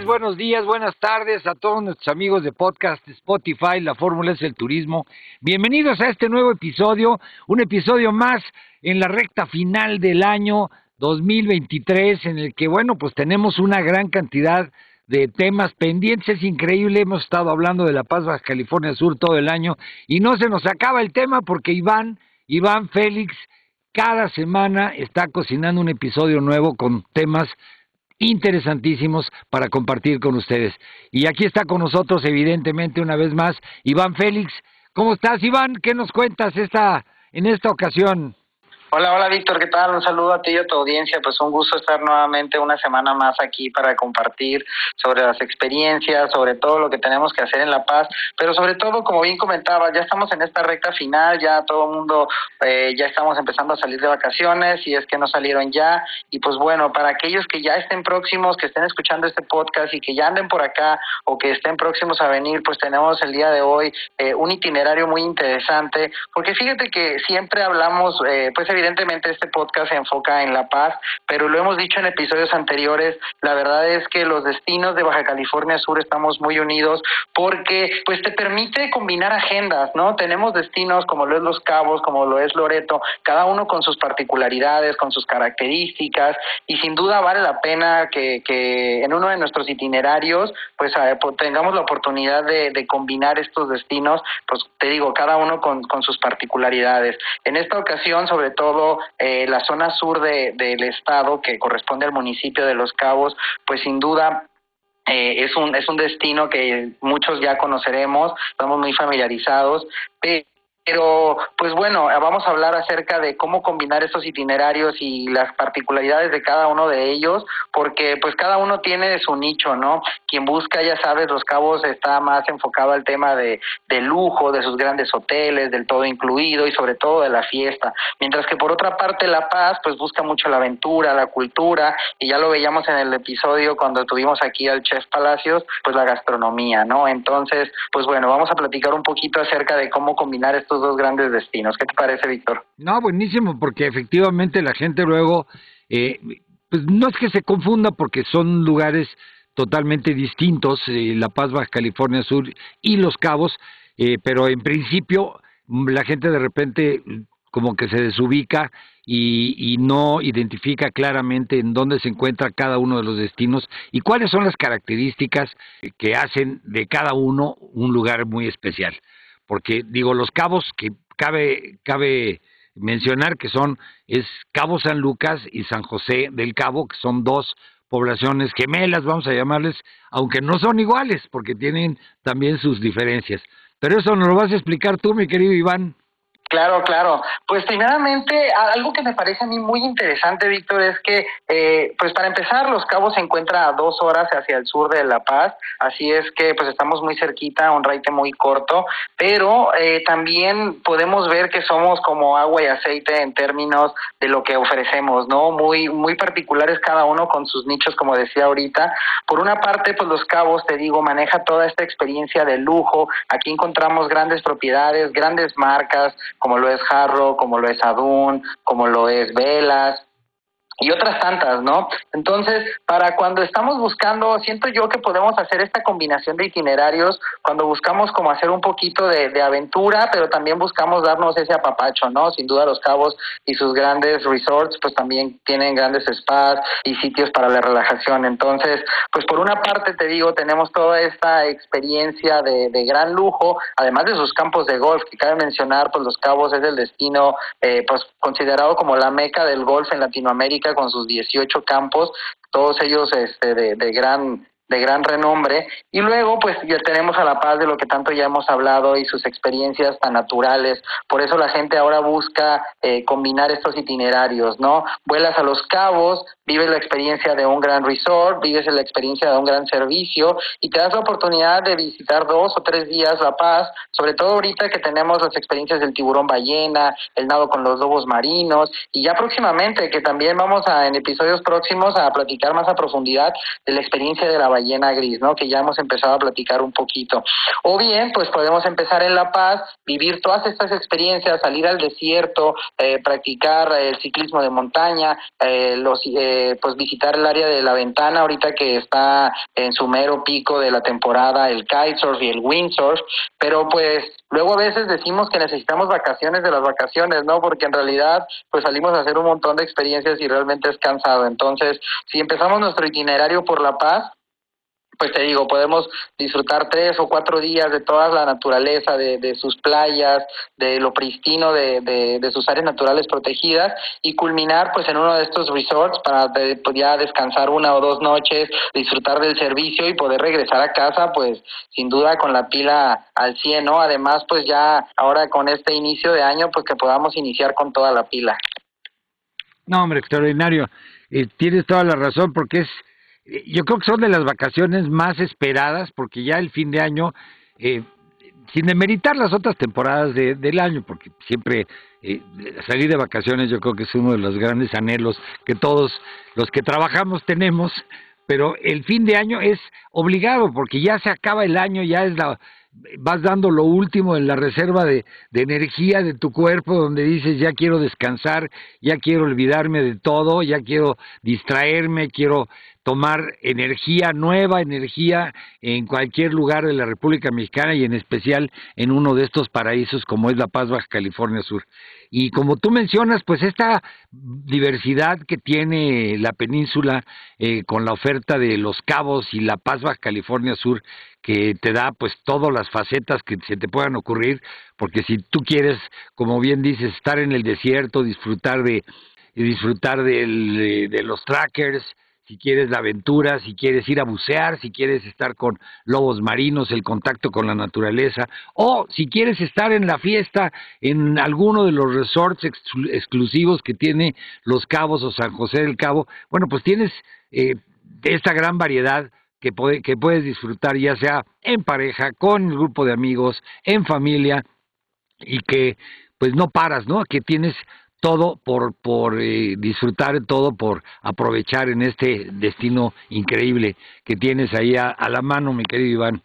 Buenos días, buenas tardes a todos nuestros amigos de podcast Spotify, la fórmula es el turismo. Bienvenidos a este nuevo episodio, un episodio más en la recta final del año 2023 en el que, bueno, pues tenemos una gran cantidad de temas pendientes, es increíble, hemos estado hablando de La Paz, Baja California Sur todo el año y no se nos acaba el tema porque Iván, Iván Félix, cada semana está cocinando un episodio nuevo con temas interesantísimos para compartir con ustedes. Y aquí está con nosotros, evidentemente, una vez más, Iván Félix. ¿Cómo estás, Iván? ¿Qué nos cuentas esta, en esta ocasión? Hola, hola Víctor, ¿qué tal? Un saludo a ti y a tu audiencia. Pues un gusto estar nuevamente una semana más aquí para compartir sobre las experiencias, sobre todo lo que tenemos que hacer en La Paz, pero sobre todo, como bien comentaba, ya estamos en esta recta final, ya todo el mundo, eh, ya estamos empezando a salir de vacaciones y es que no salieron ya. Y pues bueno, para aquellos que ya estén próximos, que estén escuchando este podcast y que ya anden por acá o que estén próximos a venir, pues tenemos el día de hoy eh, un itinerario muy interesante, porque fíjate que siempre hablamos, eh, pues evidentemente este podcast se enfoca en La Paz, pero lo hemos dicho en episodios anteriores, la verdad es que los destinos de Baja California Sur estamos muy unidos porque pues te permite combinar agendas, ¿no? Tenemos destinos como lo es Los Cabos, como lo es Loreto, cada uno con sus particularidades, con sus características y sin duda vale la pena que, que en uno de nuestros itinerarios pues, pues tengamos la oportunidad de, de, combinar estos destinos, pues te digo, cada uno con, con sus particularidades. En esta ocasión, sobre todo, eh, la zona sur de, del estado, que corresponde al municipio de Los Cabos, pues sin duda eh, es un es un destino que muchos ya conoceremos, estamos muy familiarizados, pero pero, pues bueno, vamos a hablar acerca de cómo combinar estos itinerarios y las particularidades de cada uno de ellos, porque pues cada uno tiene su nicho, ¿no? Quien busca, ya sabes, Los Cabos está más enfocado al tema de, de lujo, de sus grandes hoteles, del todo incluido y sobre todo de la fiesta. Mientras que por otra parte La Paz, pues busca mucho la aventura, la cultura, y ya lo veíamos en el episodio cuando tuvimos aquí al Chef Palacios, pues la gastronomía, ¿no? Entonces, pues bueno, vamos a platicar un poquito acerca de cómo combinar estos dos grandes destinos. ¿Qué te parece, Víctor? No, buenísimo, porque efectivamente la gente luego, eh, pues no es que se confunda porque son lugares totalmente distintos, eh, La Paz, Baja California Sur y Los Cabos, eh, pero en principio la gente de repente como que se desubica y, y, no identifica claramente en dónde se encuentra cada uno de los destinos y cuáles son las características que hacen de cada uno un lugar muy especial porque digo, los cabos que cabe, cabe mencionar que son, es Cabo San Lucas y San José del Cabo, que son dos poblaciones gemelas, vamos a llamarles, aunque no son iguales, porque tienen también sus diferencias. Pero eso nos lo vas a explicar tú, mi querido Iván. Claro, claro. Pues primeramente, algo que me parece a mí muy interesante, Víctor, es que, eh, pues para empezar, Los Cabos se encuentra a dos horas hacia el sur de La Paz, así es que pues estamos muy cerquita, un raite muy corto, pero eh, también podemos ver que somos como agua y aceite en términos de lo que ofrecemos, ¿no? Muy, muy particulares cada uno con sus nichos, como decía ahorita. Por una parte, pues Los Cabos, te digo, maneja toda esta experiencia de lujo. Aquí encontramos grandes propiedades, grandes marcas, como lo es Jarro, como lo es Adun, como lo es Velas, y otras tantas, ¿no? Entonces, para cuando estamos buscando, siento yo que podemos hacer esta combinación de itinerarios cuando buscamos como hacer un poquito de, de, aventura, pero también buscamos darnos ese apapacho, ¿no? Sin duda los cabos y sus grandes resorts, pues también tienen grandes spas y sitios para la relajación. Entonces, pues por una parte te digo, tenemos toda esta experiencia de, de gran lujo, además de sus campos de golf, que cabe mencionar, pues los cabos es el destino, eh, pues considerado como la meca del golf en Latinoamérica con sus 18 campos, todos ellos este, de, de gran de gran renombre. Y luego pues ya tenemos a La Paz de lo que tanto ya hemos hablado y sus experiencias tan naturales. Por eso la gente ahora busca eh, combinar estos itinerarios no vuelas a Los Cabos vives la experiencia de un gran resort vives la experiencia de un gran servicio y te das la oportunidad de visitar dos o tres días La Paz sobre todo ahorita que tenemos las experiencias del tiburón ballena el nado con los lobos marinos y ya próximamente que también vamos a en episodios próximos a platicar más a profundidad de la experiencia de la ballena gris, ¿no? Que ya hemos empezado a platicar un poquito. O bien, pues podemos empezar en La Paz, vivir todas estas experiencias, salir al desierto, eh, practicar el ciclismo de montaña, eh, los, eh, pues visitar el área de la ventana ahorita que está en su mero pico de la temporada, el kitesurf y el windsurf, pero pues luego a veces decimos que necesitamos vacaciones de las vacaciones, ¿no? Porque en realidad pues salimos a hacer un montón de experiencias y realmente es cansado. Entonces, si empezamos nuestro itinerario por La Paz, pues te digo, podemos disfrutar tres o cuatro días de toda la naturaleza, de, de sus playas, de lo pristino de, de, de, sus áreas naturales protegidas y culminar pues en uno de estos resorts para pues, ya descansar una o dos noches, disfrutar del servicio y poder regresar a casa pues sin duda con la pila al 100, ¿no? Además pues ya ahora con este inicio de año pues que podamos iniciar con toda la pila. No, hombre, extraordinario. Eh, tienes toda la razón porque es yo creo que son de las vacaciones más esperadas porque ya el fin de año, eh, sin demeritar las otras temporadas de, del año, porque siempre eh, salir de vacaciones yo creo que es uno de los grandes anhelos que todos los que trabajamos tenemos, pero el fin de año es obligado porque ya se acaba el año, ya es la vas dando lo último en la reserva de, de, energía de tu cuerpo, donde dices, ya quiero descansar, ya quiero olvidarme de todo, ya quiero distraerme, quiero tomar energía, nueva energía en cualquier lugar de la República Mexicana y en especial en uno de estos paraísos como es La Paz, Baja California Sur. Y como tú mencionas, pues esta diversidad que tiene la península eh, con la oferta de Los Cabos y La Paz, Baja California Sur, que te da pues todas las facetas que se te puedan ocurrir, porque si tú quieres, como bien dices, estar en el desierto, disfrutar de disfrutar de, de los trackers, si quieres la aventura, si quieres ir a bucear, si quieres estar con lobos marinos, el contacto con la naturaleza, o si quieres estar en la fiesta en alguno de los resorts ex exclusivos que tiene Los Cabos o San José del Cabo, bueno, pues tienes eh, esta gran variedad que, puede, que puedes disfrutar ya sea en pareja, con el grupo de amigos, en familia, y que pues no paras, ¿no? Que tienes todo por, por eh, disfrutar, todo por aprovechar en este destino increíble que tienes ahí a, a la mano, mi querido Iván.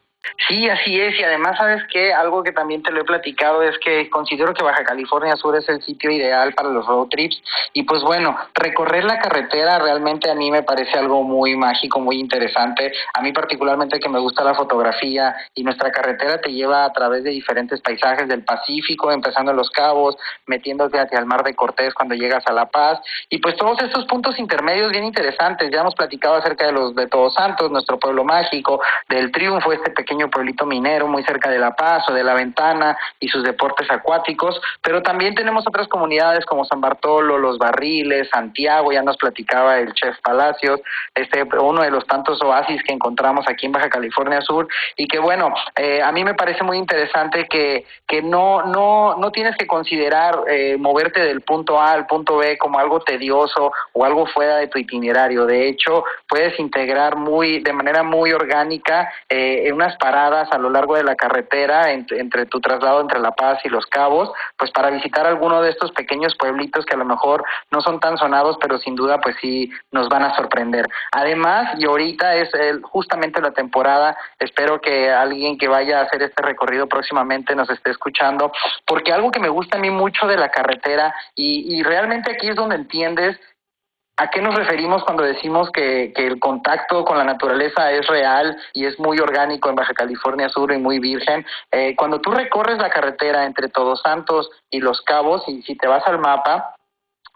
Sí, así es, y además sabes que algo que también te lo he platicado es que considero que Baja California Sur es el sitio ideal para los road trips y pues bueno, recorrer la carretera realmente a mí me parece algo muy mágico, muy interesante, a mí particularmente que me gusta la fotografía y nuestra carretera te lleva a través de diferentes paisajes del Pacífico, empezando en Los Cabos, metiéndote hacia el Mar de Cortés cuando llegas a La Paz y pues todos estos puntos intermedios bien interesantes, ya hemos platicado acerca de los de Todos Santos, nuestro pueblo mágico, del triunfo, este pequeño pueblito minero muy cerca de La Paz o de La Ventana y sus deportes acuáticos, pero también tenemos otras comunidades como San Bartolo, Los Barriles, Santiago, ya nos platicaba el chef Palacios, este uno de los tantos oasis que encontramos aquí en Baja California Sur y que bueno, eh, a mí me parece muy interesante que, que no, no, no tienes que considerar eh, moverte del punto A al punto B como algo tedioso o algo fuera de tu itinerario. De hecho, puedes integrar muy, de manera muy orgánica eh, unas paradas a lo largo de la carretera entre tu traslado entre La Paz y Los Cabos, pues para visitar alguno de estos pequeños pueblitos que a lo mejor no son tan sonados, pero sin duda pues sí nos van a sorprender. Además, y ahorita es justamente la temporada, espero que alguien que vaya a hacer este recorrido próximamente nos esté escuchando, porque algo que me gusta a mí mucho de la carretera y, y realmente aquí es donde entiendes ¿A qué nos referimos cuando decimos que, que, el contacto con la naturaleza es real y es muy orgánico en Baja California Sur y muy virgen? Eh, cuando tú recorres la carretera entre Todos Santos y Los Cabos, y si te vas al mapa,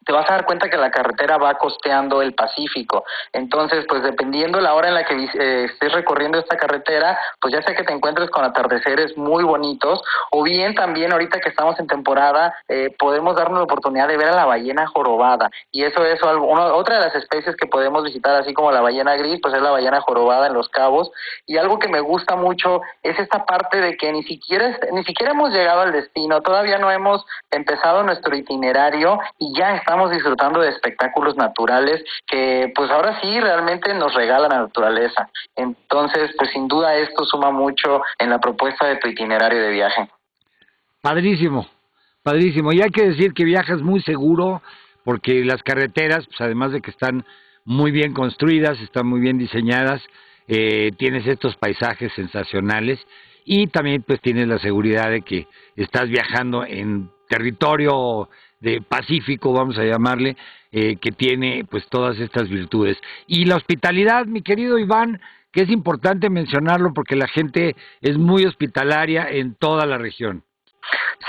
te vas a dar cuenta que la carretera va costeando el Pacífico. Entonces, pues dependiendo la hora en la que eh, estés recorriendo esta carretera, pues ya sea que te encuentres con atardeceres muy bonitos, o bien también ahorita que estamos en temporada, eh, podemos darnos la oportunidad de ver a la ballena jorobada. Y eso es otra de las especies que podemos visitar, así como la ballena gris, pues es la ballena jorobada en los cabos. Y algo que me gusta mucho es esta parte de que ni siquiera, ni siquiera hemos llegado al destino, todavía no hemos empezado nuestro itinerario y ya estamos estamos disfrutando de espectáculos naturales que pues ahora sí realmente nos regala la naturaleza. Entonces, pues sin duda esto suma mucho en la propuesta de tu itinerario de viaje. Padrísimo, padrísimo. Y hay que decir que viajas muy seguro porque las carreteras, pues además de que están muy bien construidas, están muy bien diseñadas, eh, tienes estos paisajes sensacionales y también pues tienes la seguridad de que estás viajando en territorio de Pacífico, vamos a llamarle, eh, que tiene pues todas estas virtudes. Y la hospitalidad, mi querido Iván, que es importante mencionarlo porque la gente es muy hospitalaria en toda la región.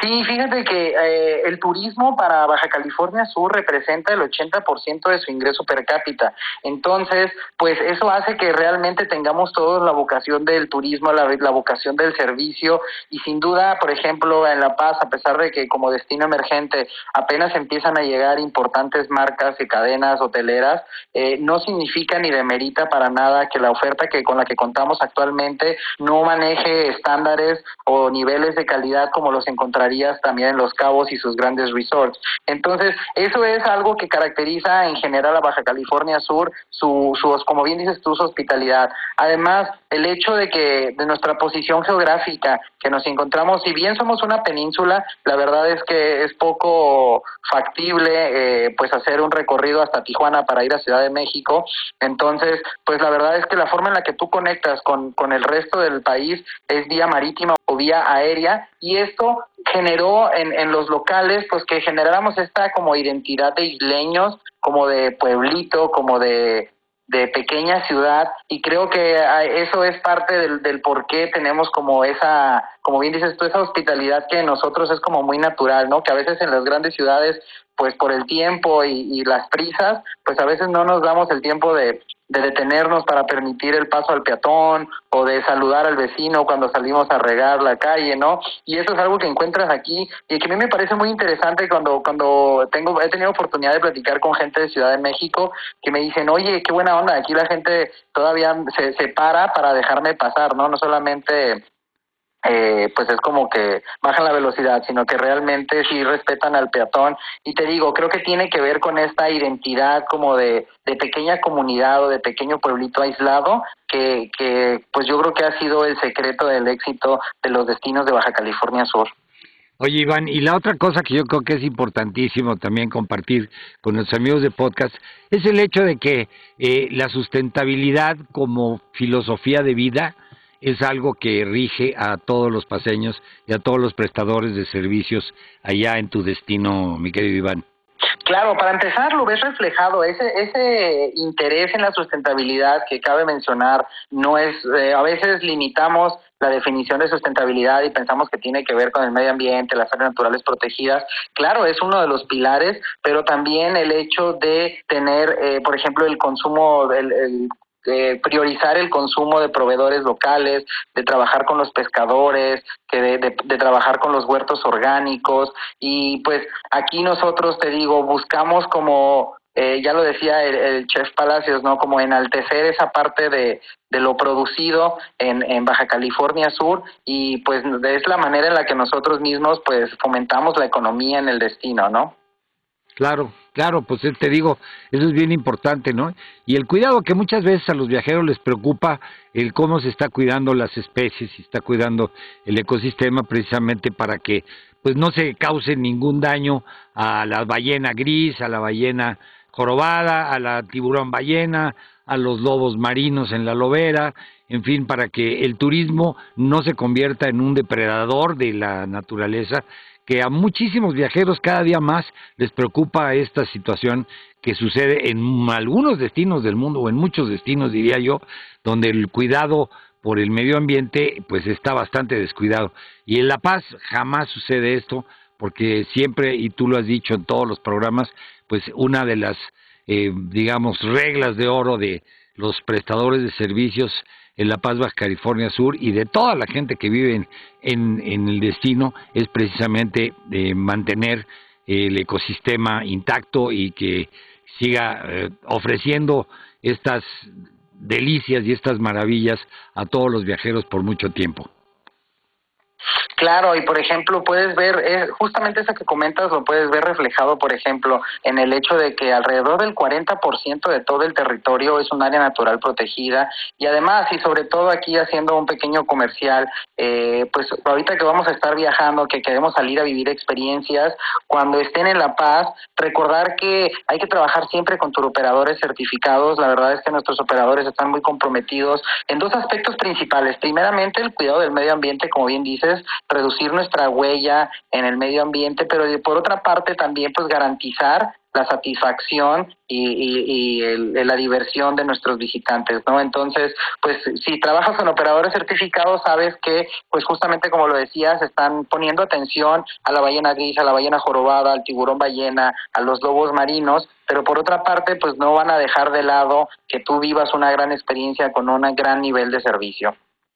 Sí, fíjate que eh, el turismo para Baja California Sur representa el 80% de su ingreso per cápita. Entonces, pues eso hace que realmente tengamos todos la vocación del turismo, la, la vocación del servicio y sin duda, por ejemplo, en La Paz, a pesar de que como destino emergente apenas empiezan a llegar importantes marcas y cadenas hoteleras, eh, no significa ni demerita para nada que la oferta que con la que contamos actualmente no maneje estándares o niveles de calidad como encontrarías también en Los Cabos y sus grandes resorts. Entonces, eso es algo que caracteriza en general a Baja California Sur, su, su como bien dices tú, su hospitalidad. Además, el hecho de que de nuestra posición geográfica, que nos encontramos, si bien somos una península, la verdad es que es poco factible eh, pues hacer un recorrido hasta Tijuana para ir a Ciudad de México. Entonces, pues la verdad es que la forma en la que tú conectas con, con el resto del país es vía marítima o vía aérea y esto generó en, en los locales pues que generáramos esta como identidad de isleños, como de pueblito, como de de pequeña ciudad y creo que ah, eso es parte del, del por qué tenemos como esa, como bien dices tú, esa hospitalidad que nosotros es como muy natural, ¿no? Que a veces en las grandes ciudades, pues por el tiempo y, y las prisas, pues a veces no nos damos el tiempo de, de detenernos para permitir el paso al peatón o de saludar al vecino cuando salimos a regar la calle, ¿no? Y eso es algo que encuentras aquí y que a mí me parece muy interesante cuando cuando tengo he tenido oportunidad de platicar con gente de Ciudad de México que me dicen, "Oye, qué buena onda, aquí la gente todavía se, se para para dejarme pasar, ¿no? No solamente eh, pues es como que bajan la velocidad, sino que realmente sí respetan al peatón. Y te digo, creo que tiene que ver con esta identidad como de, de pequeña comunidad o de pequeño pueblito aislado, que, que pues yo creo que ha sido el secreto del éxito de los destinos de Baja California Sur. Oye, Iván, y la otra cosa que yo creo que es importantísimo también compartir con nuestros amigos de podcast es el hecho de que eh, la sustentabilidad como filosofía de vida es algo que rige a todos los paseños y a todos los prestadores de servicios allá en tu destino, mi querido Iván. Claro, para empezar lo ves reflejado, ese, ese interés en la sustentabilidad que cabe mencionar, no es, eh, a veces limitamos la definición de sustentabilidad y pensamos que tiene que ver con el medio ambiente, las áreas naturales protegidas. Claro, es uno de los pilares, pero también el hecho de tener, eh, por ejemplo, el consumo, el, el priorizar el consumo de proveedores locales, de trabajar con los pescadores, que de, de, trabajar con los huertos orgánicos y pues aquí nosotros te digo buscamos como eh, ya lo decía el, chef Palacios, ¿no? Como enaltecer esa parte de, de lo producido en, en Baja California Sur y pues es la manera en la que nosotros mismos pues fomentamos la economía en el destino, ¿no? Claro, claro, pues eh, te digo, eso es bien importante, ¿no? Y el cuidado que muchas veces a los viajeros les preocupa el cómo se está cuidando las especies y está cuidando el ecosistema precisamente para que pues no se cause ningún daño a la ballena gris, a la ballena jorobada, a la tiburón ballena, a los lobos marinos en la lobera, en fin, para que el turismo no se convierta en un depredador de la naturaleza, que a muchísimos viajeros cada día más les preocupa esta situación que sucede en algunos destinos del mundo o en muchos destinos diría yo, donde el cuidado por el medio ambiente pues está bastante descuidado. Y en La Paz jamás sucede esto porque siempre, y tú lo has dicho en todos los programas, pues una de las, eh, digamos, reglas de oro de los prestadores de servicios en La Paz, Baja California Sur y de toda la gente que vive en, en, el destino es precisamente de mantener el ecosistema intacto y que siga eh, ofreciendo estas delicias y estas maravillas a todos los viajeros por mucho tiempo. Claro, y por ejemplo, puedes ver, eh, justamente eso que comentas lo puedes ver reflejado, por ejemplo, en el hecho de que alrededor del 40% de todo el territorio es un área natural protegida. Y además, y sobre todo aquí haciendo un pequeño comercial, eh, pues ahorita que vamos a estar viajando, que queremos salir a vivir experiencias, cuando estén en La Paz, recordar que hay que trabajar siempre con turoperadores certificados, la verdad es que nuestros operadores están muy comprometidos en dos aspectos principales, primeramente el cuidado del medio ambiente, como bien dices, reducir nuestra huella en el medio ambiente, pero por otra parte también pues garantizar la satisfacción y, la diversión de nuestros visitantes, ¿no? Entonces, pues si trabajas con operadores certificados, sabes que, pues justamente como lo decías, están poniendo atención a la ballena gris, a la ballena jorobada, al tiburón ballena, a los lobos marinos, pero por otra parte, pues no van a dejar de lado que tú vivas una gran experiencia con un gran nivel de servicio.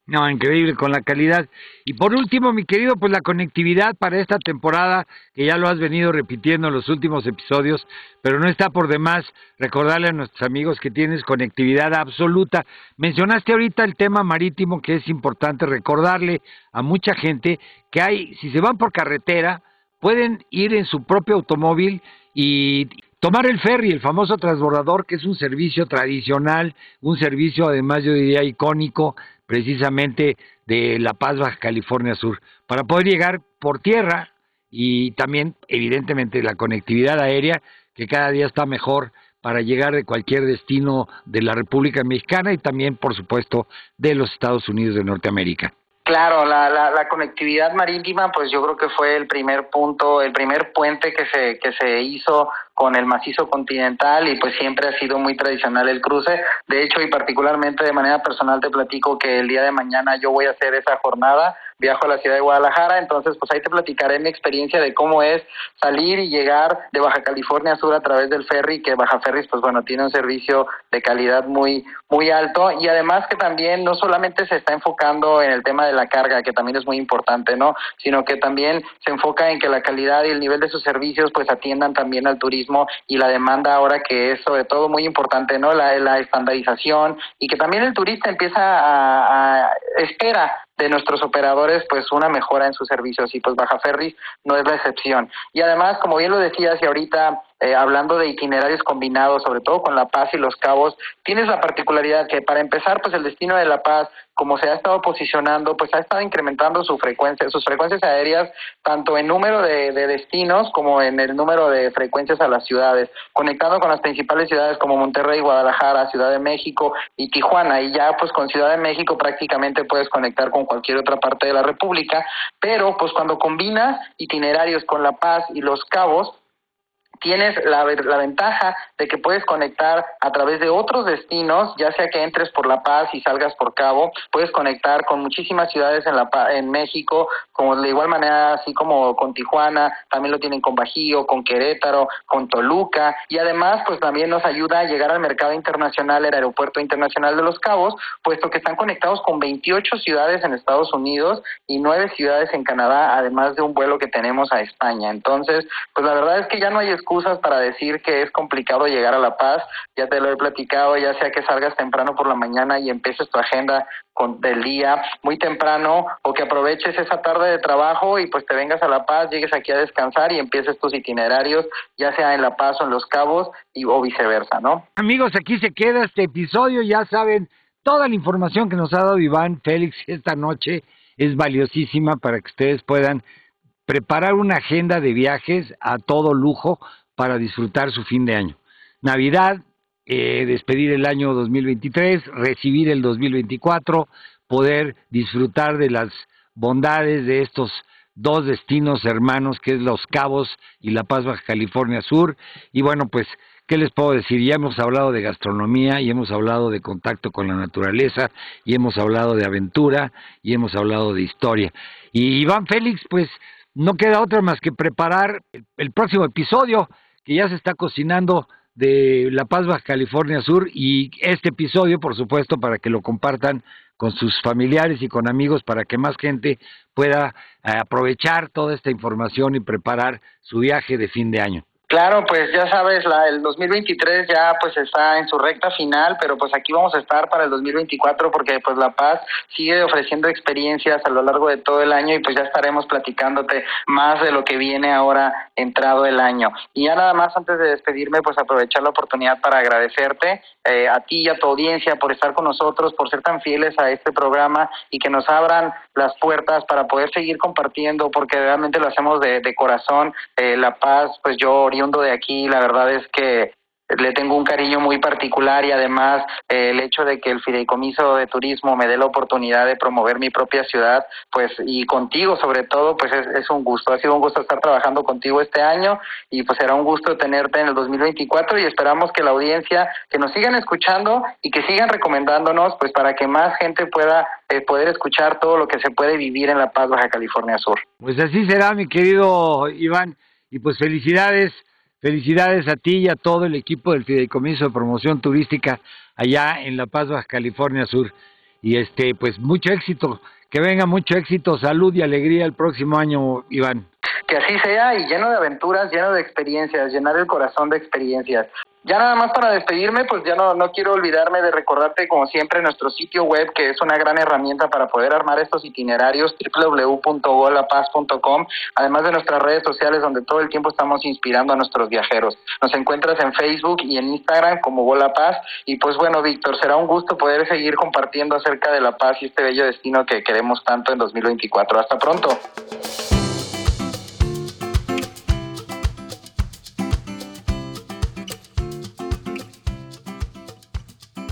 No, increíble con la calidad. Y por último, mi querido, pues la conectividad para esta temporada, que ya lo has venido repitiendo en los últimos episodios, pero no está por demás recordarle a nuestros amigos que tienes conectividad absoluta. Mencionaste ahorita el tema marítimo, que es importante recordarle a mucha gente que hay, si se van por carretera, pueden ir en su propio automóvil y tomar el ferry, el famoso transbordador, que es un servicio tradicional, un servicio además yo diría icónico precisamente de La Paz, Baja California Sur, para poder llegar por tierra y también, evidentemente, la conectividad aérea, que cada día está mejor para llegar de cualquier destino de la República Mexicana y también, por supuesto, de los Estados Unidos de Norteamérica. Claro, la, la, la, conectividad marítima, pues yo creo que fue el primer punto, el primer puente que se, que se hizo con el macizo continental y pues siempre ha sido muy tradicional el cruce. De hecho, y particularmente de manera personal te platico que el día de mañana yo voy a hacer esa jornada, viajo a la ciudad de Guadalajara, entonces pues ahí te platicaré mi experiencia de cómo es salir y llegar de Baja California Sur a través del ferry, que Baja Ferris pues bueno, tiene un servicio de calidad muy muy alto y además que también no solamente se está enfocando en el tema de la carga, que también es muy importante, ¿no? Sino que también se enfoca en que la calidad y el nivel de sus servicios pues atiendan también al turismo y la demanda ahora que es sobre todo muy importante, ¿no? La, la estandarización y que también el turista empieza a, a espera de nuestros operadores pues una mejora en sus servicios y pues Baja Ferris no es la excepción. Y además, como bien lo decías y ahorita eh, hablando de itinerarios combinados, sobre todo con La Paz y Los Cabos, tienes la particularidad que para empezar pues el destino de La Paz como se ha estado posicionando, pues ha estado incrementando su frecuencia, sus frecuencias aéreas, tanto en número de, de, destinos como en el número de frecuencias a las ciudades, conectando con las principales ciudades como Monterrey, Guadalajara, Ciudad de México y Tijuana. Y ya pues con Ciudad de México prácticamente puedes conectar con cualquier otra parte de la República, pero pues cuando combinas itinerarios con La Paz y Los Cabos, tienes la, la, ventaja de que puedes conectar a través de otros destinos, ya sea que entres por La Paz y salgas por Cabo, puedes conectar con muchísimas ciudades en, la, en México, como de igual manera, así como con Tijuana, también lo tienen con Bajío, con Querétaro, con Toluca, y además, pues también nos ayuda a llegar al mercado internacional, el Aeropuerto Internacional de Los Cabos, puesto que están conectados con 28 ciudades en Estados Unidos y 9 ciudades en Canadá, además de un vuelo que tenemos a España. Entonces, pues la verdad es que ya no hay excusas para decir que es complicado llegar a La Paz, ya te lo he platicado, ya sea que salgas temprano por la mañana y empieces tu agenda con, del día muy temprano o que aproveches esa tarde de trabajo y pues te vengas a La Paz, llegues aquí a descansar y empieces tus itinerarios, ya sea en La Paz o en Los Cabos y o viceversa, ¿no? Amigos, aquí se queda este episodio, ya saben, toda la información que nos ha dado Iván Félix esta noche es valiosísima para que ustedes puedan preparar una agenda de viajes a todo lujo para disfrutar su fin de año. Navidad, eh, despedir el año 2023, recibir el 2024, poder disfrutar de las bondades de estos dos destinos hermanos que es Los Cabos y La Paz Baja California Sur. Y bueno, pues, ¿qué les puedo decir? Ya hemos hablado de gastronomía y hemos hablado de contacto con la naturaleza y hemos hablado de aventura y hemos hablado de historia. Y Iván Félix, pues, no queda otra más que preparar el próximo episodio que ya se está cocinando de La Paz, Baja California Sur y este episodio, por supuesto, para que lo compartan con sus familiares y con amigos para que más gente pueda eh, aprovechar toda esta información y preparar su viaje de fin de año. Claro, pues ya sabes, la, el 2023 ya pues está en su recta final, pero pues aquí vamos a estar para el 2024 porque pues La Paz sigue ofreciendo experiencias a lo largo de todo el año y pues ya estaremos platicándote más de lo que viene ahora entrado el año. Y ya nada más antes de despedirme, pues aprovechar la oportunidad para agradecerte eh, a ti y a tu audiencia por estar con nosotros, por ser tan fieles a este programa y que nos abran las puertas para poder seguir compartiendo porque realmente lo hacemos de, de corazón. Eh, la Paz, pues yo de aquí, la verdad es que le tengo un cariño muy particular y además eh, el hecho de que el fideicomiso de turismo me dé la oportunidad de promover mi propia ciudad, pues y contigo sobre todo, pues es, es, un gusto. Ha sido un gusto estar trabajando contigo este año y pues será un gusto tenerte en el 2024 y esperamos que la audiencia, que nos sigan escuchando y que sigan recomendándonos, pues para que más gente pueda eh, poder escuchar todo lo que se puede vivir en La Paz, Baja California Sur. Pues así será, mi querido Iván. Y pues felicidades Felicidades a ti y a todo el equipo del Fideicomiso de Promoción Turística allá en La Paz, California Sur. Y este, pues mucho éxito, que venga mucho éxito, salud y alegría el próximo año, Iván. Que así sea y lleno de aventuras, lleno de experiencias, llenar el corazón de experiencias. Ya nada más para despedirme, pues ya no, no quiero olvidarme de recordarte como siempre nuestro sitio web, que es una gran herramienta para poder armar estos itinerarios, www.golapaz.com, además de nuestras redes sociales donde todo el tiempo estamos inspirando a nuestros viajeros. Nos encuentras en Facebook y en Instagram como Gola Paz. Y pues bueno, Víctor, será un gusto poder seguir compartiendo acerca de La Paz y este bello destino que queremos tanto en 2024. Hasta pronto.